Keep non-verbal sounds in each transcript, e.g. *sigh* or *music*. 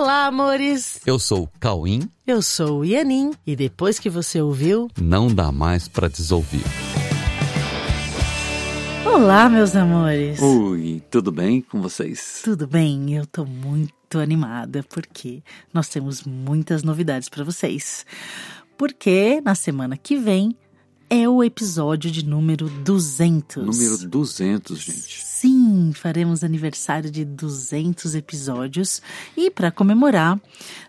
Olá, amores! Eu sou o Cauim. Eu sou o Ianin. E depois que você ouviu, Não dá mais pra desouvir. Olá, meus amores! Oi, tudo bem com vocês? Tudo bem? Eu tô muito animada porque nós temos muitas novidades para vocês. Porque na semana que vem é o episódio de número 200. Número 200, gente. Sim, faremos aniversário de 200 episódios e para comemorar,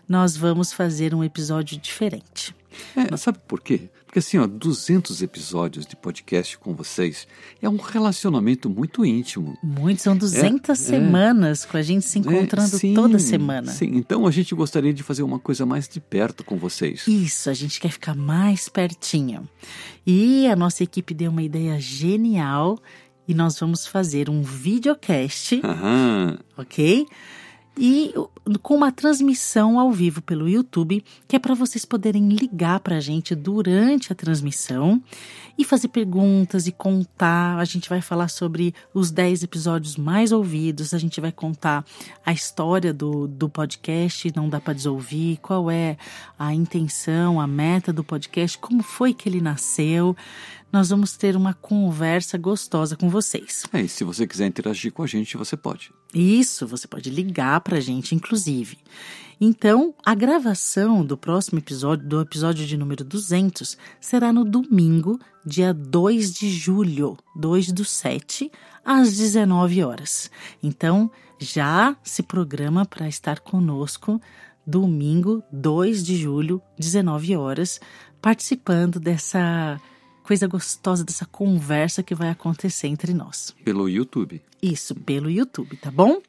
nós vamos fazer um episódio diferente. É, sabe por quê? Porque assim, ó, 200 episódios de podcast com vocês é um relacionamento muito íntimo. Muitos são 200 É, é. semanas com a gente se encontrando É, sim, toda semana. Sim, então a gente gostaria de fazer uma coisa mais de perto com vocês. Isso, a gente quer ficar mais pertinho. E a nossa equipe deu uma ideia genial e nós vamos fazer um videocast, Aham. ok? E com uma transmissão ao vivo pelo YouTube, que é para vocês poderem ligar para a gente durante a transmissão e fazer perguntas e contar. A gente vai falar sobre os 10 episódios mais ouvidos, a gente vai contar a história do, do podcast, não dá para desouvir, qual é a intenção, a meta do podcast, como foi que ele nasceu. Nós vamos ter uma conversa gostosa com vocês. É, e se você quiser interagir com a gente, você pode. Isso, você pode ligar pra gente, inclusive. Então, a gravação do próximo episódio, do episódio de número 200, será no domingo, dia 2 de julho, 2 do 7, às 19 horas. Então, já se programa para estar conosco domingo, 2 de julho, 19 horas, participando dessa coisa gostosa, dessa conversa que vai acontecer entre nós. Pelo YouTube. Isso, pelo YouTube, tá bom?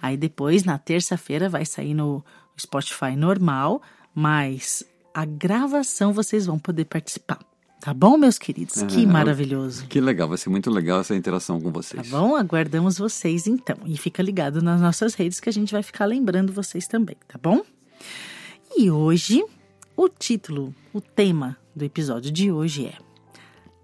Aí depois, na terça-feira, vai sair no Spotify normal, mas a gravação vocês vão poder participar. Tá bom, meus queridos? que Ah, maravilhoso. Que legal, vai ser muito legal essa interação com Tá vocês. bom? Aguardamos vocês então. E fica ligado nas nossas redes que a gente vai ficar lembrando vocês também, tá bom? E hoje, o título, o tema do episódio de hoje é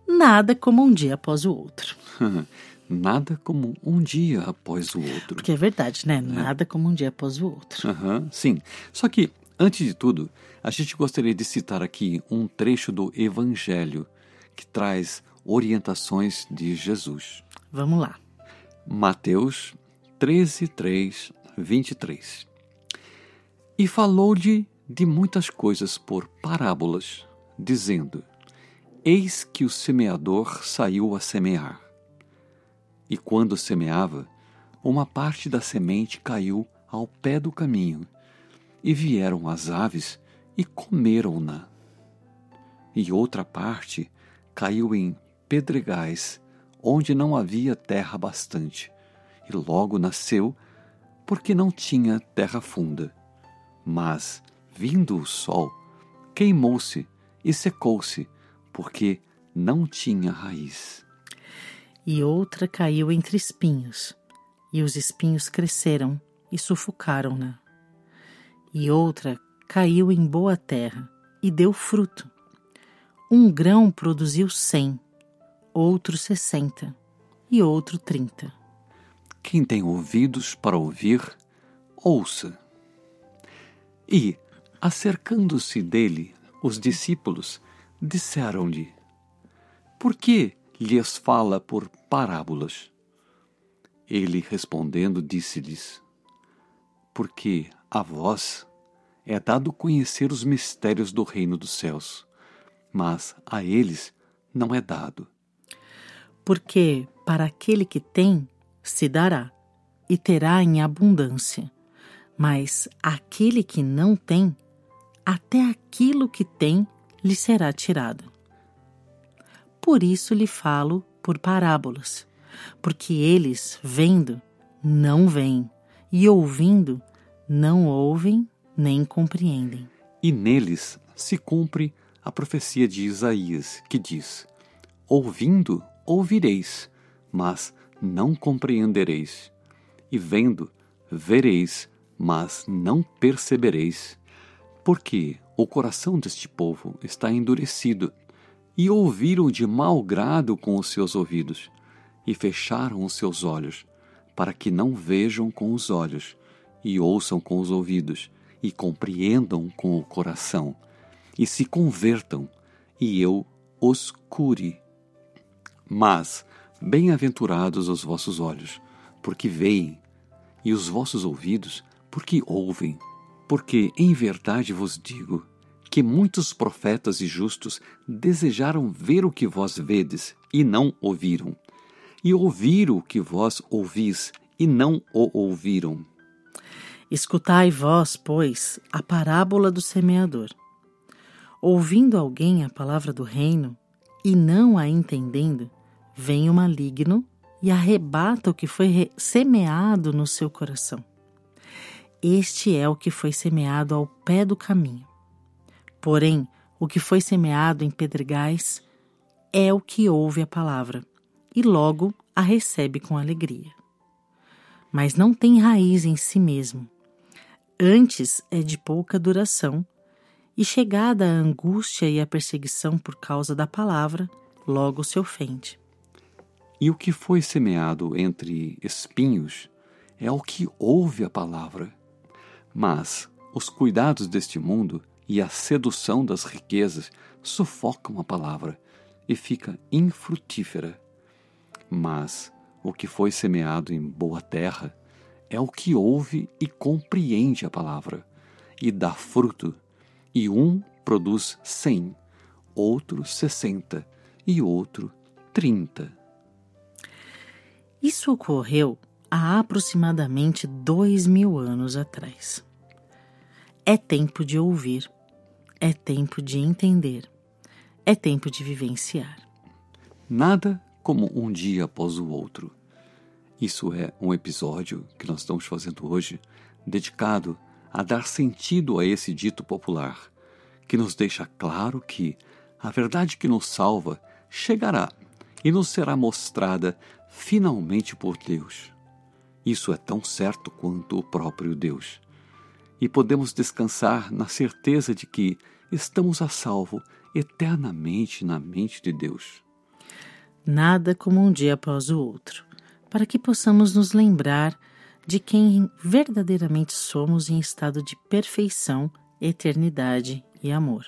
Nada como um dia após o outro. *laughs* Nada como um dia após o outro. Porque é verdade, né? Nada como um dia após o outro. Aham, sim. Só que, antes de tudo, a gente gostaria de citar aqui um trecho do Evangelho que traz orientações de Jesus. Vamos lá. Mateus 13, 3, 23. E falou-lhe de muitas coisas por parábolas, dizendo: Eis que o semeador saiu a semear. E quando semeava, uma parte da semente caiu ao pé do caminho, e vieram as aves e comeram-na. E outra parte caiu em pedregais, onde não havia terra bastante, e logo nasceu, porque não tinha terra funda. Mas, vindo o sol, queimou-se e secou-se, porque não tinha raiz. E outra caiu entre espinhos, e os espinhos cresceram e sufocaram-na. E outra caiu em boa terra e deu fruto. Um grão produziu cem, outro sessenta e outro trinta. Quem tem ouvidos para ouvir, ouça. E, acercando-se dele, os discípulos disseram-lhe: Por que lhes fala por parábolas? Ele respondendo disse-lhes: Porque a vós é dado conhecer os mistérios do reino dos céus, mas a eles não é dado. Porque para aquele que tem, se dará, e terá em abundância. Mas aquele que não tem, até aquilo que tem lhe será tirado. Por isso lhe falo por parábolas, porque eles, vendo, não veem, e ouvindo, não ouvem nem compreendem. E neles se cumpre a profecia de Isaías, que diz: Ouvindo, ouvireis, mas não compreendereis. E vendo, vereis, mas não percebereis. Porque o coração deste povo está endurecido, e ouviram de mau grado com os seus ouvidos, e fecharam os seus olhos, para que não vejam com os olhos, e ouçam com os ouvidos, e compreendam com o coração, e se convertam, e eu os cure. Mas, bem-aventurados os vossos olhos, porque veem, e os vossos ouvidos, porque ouvem. Porque, em verdade vos digo, que muitos profetas e justos desejaram ver o que vós vedes, e não ouviram, e ouvir o que vós ouvis, e não o ouviram. Escutai vós, pois, a parábola do semeador. Ouvindo alguém a palavra do reino, e não a entendendo, vem o maligno e arrebata o que foi semeado no seu coração. Este é o que foi semeado ao pé do caminho. Porém, o que foi semeado em pedregais é o que ouve a palavra e logo a recebe com alegria. Mas não tem raiz em si mesmo. Antes é de pouca duração, e chegada a angústia e a perseguição por causa da palavra, logo se ofende. E o que foi semeado entre espinhos é o que ouve a palavra. Mas os cuidados deste mundo e a sedução das riquezas sufocam a palavra e fica infrutífera. Mas o que foi semeado em boa terra é o que ouve e compreende a palavra, e dá fruto, e um produz cem, outro sessenta e outro trinta. Isso ocorreu há aproximadamente dois mil anos atrás. É tempo de ouvir, é tempo de entender, é tempo de vivenciar. Nada como um dia após o outro. Isso é um episódio que nós estamos fazendo hoje dedicado a dar sentido a esse dito popular, que nos deixa claro que a verdade que nos salva chegará e nos será mostrada finalmente por Deus. Isso é tão certo quanto o próprio Deus e podemos descansar na certeza de que estamos a salvo eternamente na mente de Deus. Nada como um dia após o outro, para que possamos nos lembrar de quem verdadeiramente somos em estado de perfeição, eternidade e amor.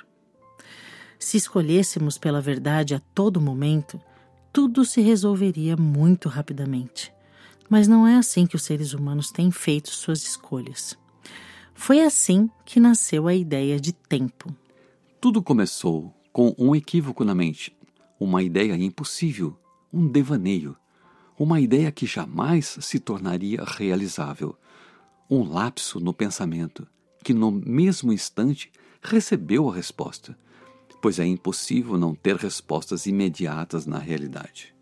Se escolhêssemos pela verdade a todo momento, tudo se resolveria muito rapidamente. Mas não é assim que os seres humanos têm feito suas escolhas. Foi assim que nasceu a ideia de tempo. Tudo começou com um equívoco na mente, uma ideia impossível, um devaneio, uma ideia que jamais se tornaria realizável, um lapso no pensamento que no mesmo instante recebeu a resposta, pois é impossível não ter respostas imediatas na realidade.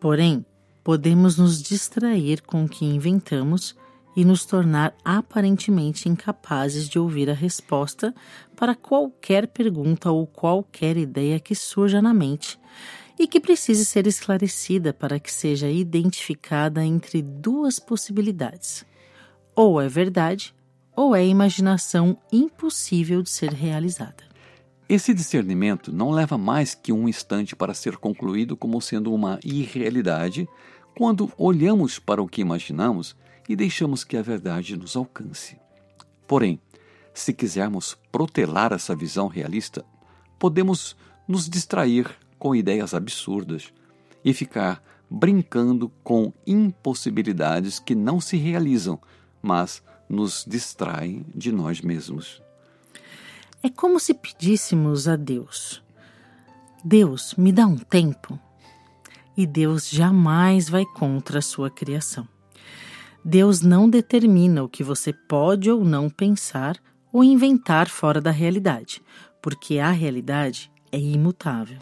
Porém, podemos nos distrair com o que inventamos e nos tornar aparentemente incapazes de ouvir a resposta para qualquer pergunta ou qualquer ideia que surja na mente e que precise ser esclarecida para que seja identificada entre duas possibilidades: ou é verdade, ou é imaginação impossível de ser realizada. Esse discernimento não leva mais que um instante para ser concluído como sendo uma irrealidade quando olhamos para o que imaginamos e deixamos que a verdade nos alcance. Porém, se quisermos protelar essa visão realista, podemos nos distrair com ideias absurdas e ficar brincando com impossibilidades que não se realizam, mas nos distraem de nós mesmos. É como se pedíssemos a Deus: Deus, me dá um tempo. E Deus jamais vai contra a sua criação. Deus não determina o que você pode ou não pensar ou inventar fora da realidade, porque a realidade é imutável.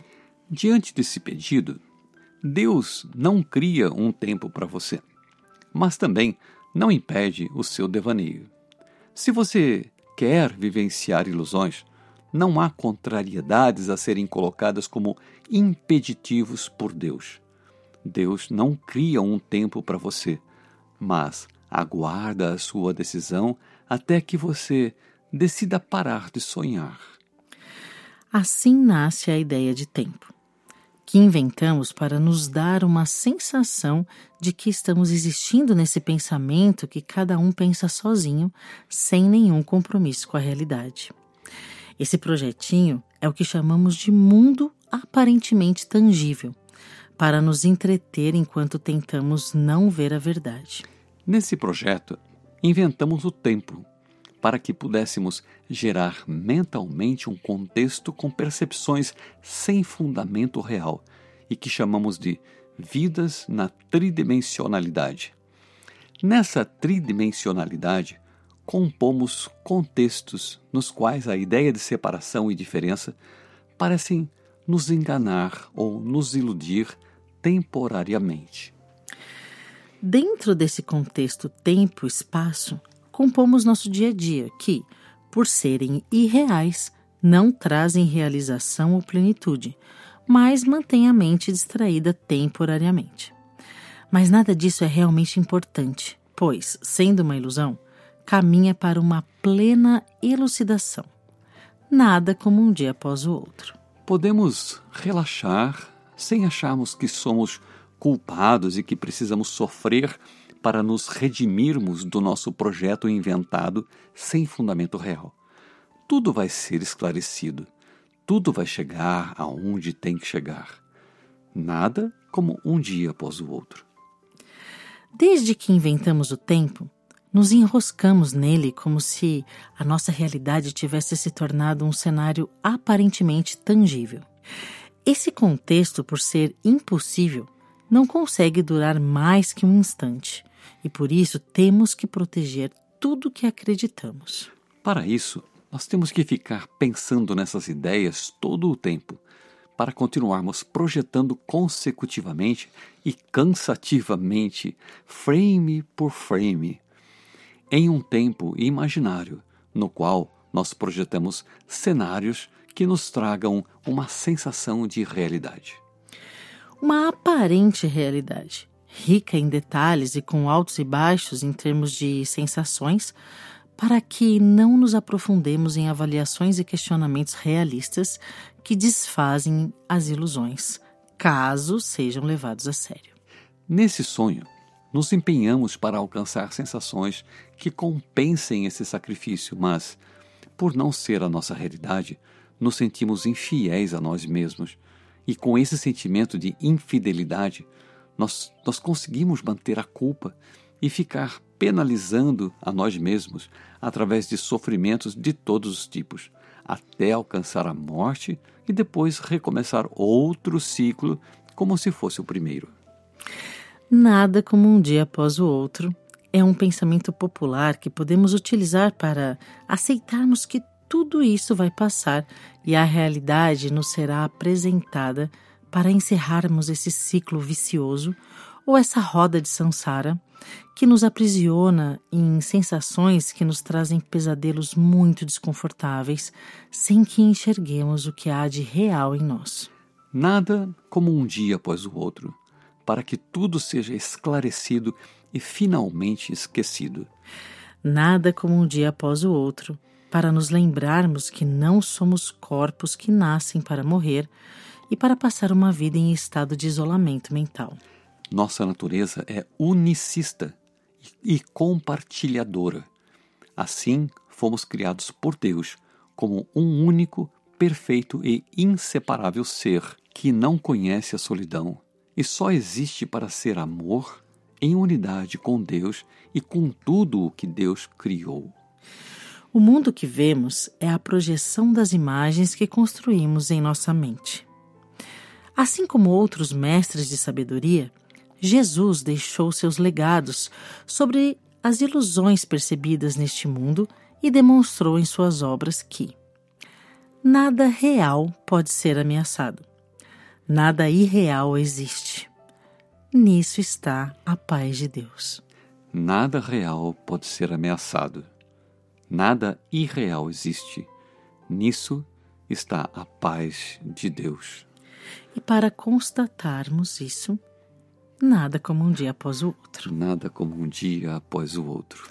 Diante desse pedido, Deus não cria um tempo para você, mas também não impede o seu devaneio. Se você quer vivenciar ilusões, não há contrariedades a serem colocadas como impeditivos por Deus. Deus não cria um tempo para você mas aguarda a sua decisão até que você decida parar de sonhar. Assim nasce a ideia de tempo. que inventamos para nos dar uma sensação de que estamos existindo nesse pensamento que cada um pensa sozinho, sem nenhum compromisso com a realidade. Esse projetinho é o que chamamos de mundo aparentemente tangível, para nos entreter enquanto tentamos não ver a verdade. Nesse projeto, inventamos o tempo para que pudéssemos gerar mentalmente um contexto com percepções sem fundamento real e que chamamos de vidas na tridimensionalidade. Nessa tridimensionalidade, compomos contextos nos quais a ideia de separação e diferença parecem nos enganar ou nos iludir temporariamente. Dentro desse contexto tempo-espaço, compomos nosso dia a dia, que, por serem irreais, não trazem realização ou plenitude, mas mantêm a mente distraída temporariamente. Mas nada disso é realmente importante, pois, sendo uma ilusão, caminha para uma plena elucidação. Nada como um dia após o outro. Podemos relaxar sem acharmos que somos culpados e que precisamos sofrer para nos redimirmos do nosso projeto inventado sem fundamento real. Tudo vai ser esclarecido, tudo vai chegar aonde tem que chegar. Nada como um dia após o outro. Desde que inventamos o tempo, nos enroscamos nele como se a nossa realidade tivesse se tornado um cenário aparentemente tangível. Esse contexto, por ser impossível, não consegue durar mais que um instante e por isso temos que proteger tudo que acreditamos. Para isso, nós temos que ficar pensando nessas ideias todo o tempo, para continuarmos projetando consecutivamente e cansativamente, frame por frame, em um tempo imaginário, no qual nós projetamos cenários que nos tragam uma sensação de realidade. Uma aparente realidade rica em detalhes e com altos e baixos em termos de sensações, para que não nos aprofundemos em avaliações e questionamentos realistas que desfazem as ilusões, caso sejam levados a sério. Nesse sonho, nos empenhamos para alcançar sensações que compensem esse sacrifício, mas, por não ser a nossa realidade, nos sentimos infiéis a nós mesmos. E com esse sentimento de infidelidade, nós, nós conseguimos manter a culpa e ficar penalizando a nós mesmos através de sofrimentos de todos os tipos, até alcançar a morte e depois recomeçar outro ciclo como se fosse o primeiro. Nada como um dia após o outro é um pensamento popular que podemos utilizar para aceitarmos que tudo isso vai passar e a realidade nos será apresentada para encerrarmos esse ciclo vicioso ou essa roda de samsara que nos aprisiona em sensações que nos trazem pesadelos muito desconfortáveis, sem que enxerguemos o que há de real em nós. Nada como um dia após o outro, para que tudo seja esclarecido e finalmente esquecido. Nada como um dia após o outro, para nos lembrarmos que não somos corpos que nascem para morrer, e para passar uma vida em estado de isolamento mental. Nossa natureza é unicista e compartilhadora. Assim, fomos criados por Deus como um único, perfeito e inseparável ser que não conhece a solidão e só existe para ser amor em unidade com Deus e com tudo o que Deus criou. O mundo que vemos é a projeção das imagens que construímos em nossa mente. Assim como outros mestres de sabedoria, Jesus deixou seus legados sobre as ilusões percebidas neste mundo e demonstrou em suas obras que nada real pode ser ameaçado, nada irreal existe. Nisso está a paz de Deus. Nada real pode ser ameaçado, nada irreal existe. Nisso está a paz de Deus. E para constatarmos isso, nada como um dia após o outro. Nada como um dia após o outro.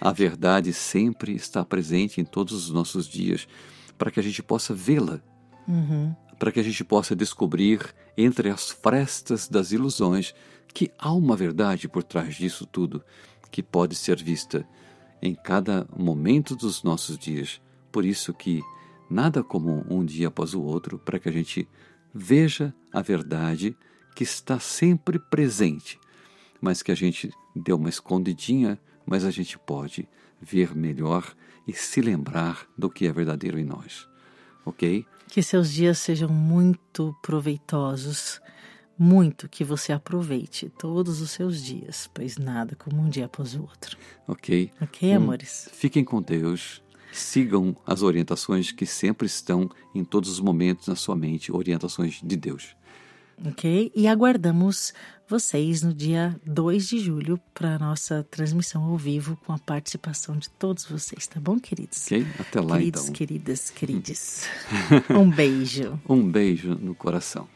A verdade sempre está presente em todos os nossos dias para que a gente possa vê-la uhum. para que a gente possa descobrir entre as frestas das ilusões que há uma verdade por trás disso tudo que pode ser vista em cada momento dos nossos dias. Por isso que nada como um dia após o outro para que a gente veja a verdade que está sempre presente, mas que a gente deu uma escondidinha, mas a gente pode ver melhor e se lembrar do que é verdadeiro em nós. Ok? Que seus dias sejam muito proveitosos, muito que você aproveite todos os seus dias, pois nada como um dia após o outro. Ok? Ok, um, amores? Fiquem com Deus. Sigam as orientações que sempre estão em todos os momentos na sua mente orientações de Deus. Ok? E aguardamos vocês no dia 2 de julho para a nossa transmissão ao vivo com a participação de todos vocês, tá bom, queridos? Ok? Até lá queridos, então. Queridas, queridas, um beijo. *laughs* um beijo no coração.